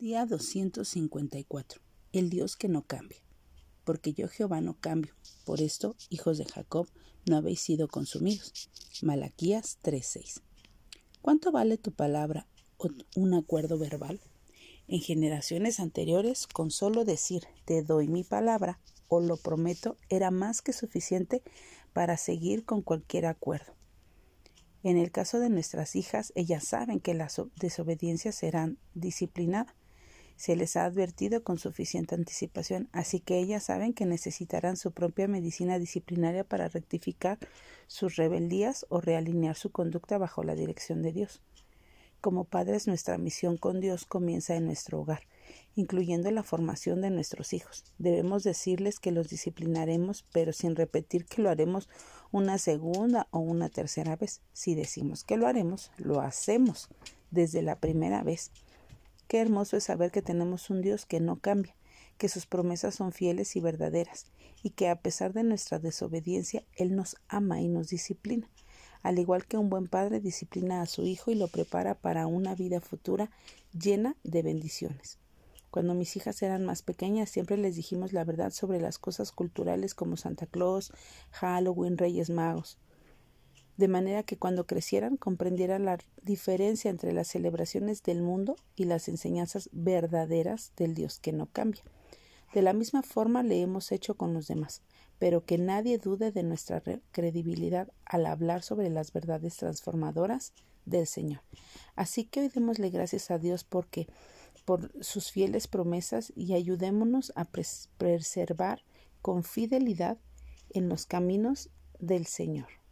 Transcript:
Día 254. El Dios que no cambia. Porque yo Jehová no cambio. Por esto, hijos de Jacob, no habéis sido consumidos. Malaquías 3:6. ¿Cuánto vale tu palabra o un acuerdo verbal? En generaciones anteriores, con solo decir te doy mi palabra o lo prometo era más que suficiente para seguir con cualquier acuerdo. En el caso de nuestras hijas, ellas saben que las desobediencias serán disciplinadas se les ha advertido con suficiente anticipación, así que ellas saben que necesitarán su propia medicina disciplinaria para rectificar sus rebeldías o realinear su conducta bajo la dirección de Dios. Como padres, nuestra misión con Dios comienza en nuestro hogar, incluyendo la formación de nuestros hijos. Debemos decirles que los disciplinaremos, pero sin repetir que lo haremos una segunda o una tercera vez. Si decimos que lo haremos, lo hacemos desde la primera vez. Qué hermoso es saber que tenemos un Dios que no cambia, que sus promesas son fieles y verdaderas, y que a pesar de nuestra desobediencia, Él nos ama y nos disciplina, al igual que un buen padre disciplina a su hijo y lo prepara para una vida futura llena de bendiciones. Cuando mis hijas eran más pequeñas siempre les dijimos la verdad sobre las cosas culturales como Santa Claus, Halloween, Reyes Magos de manera que cuando crecieran comprendieran la diferencia entre las celebraciones del mundo y las enseñanzas verdaderas del Dios que no cambia. De la misma forma le hemos hecho con los demás, pero que nadie dude de nuestra credibilidad al hablar sobre las verdades transformadoras del Señor. Así que hoy démosle gracias a Dios porque por sus fieles promesas y ayudémonos a preservar con fidelidad en los caminos del Señor.